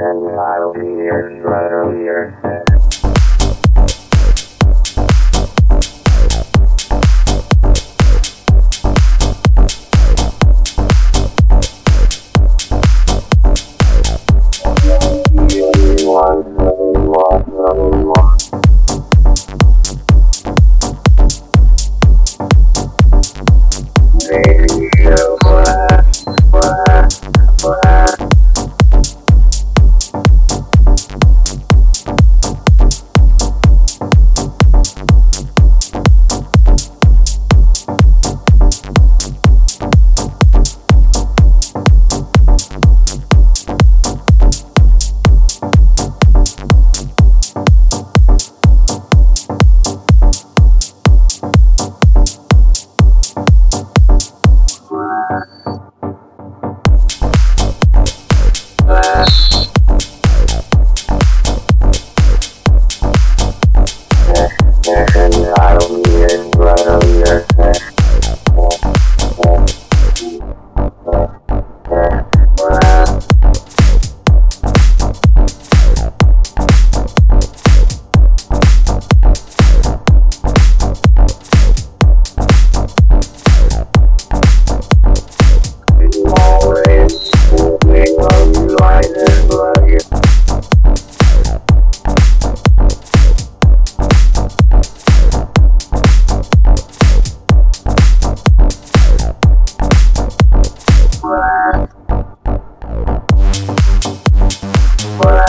and I'll be here right earlier. always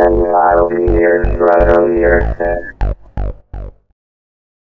and I'll be here right earlier.